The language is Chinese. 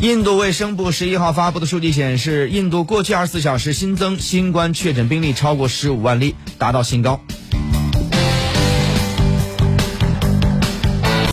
印度卫生部十一号发布的数据显示印度过去二十四小时新增新冠确诊病例超过十五万例达到新高。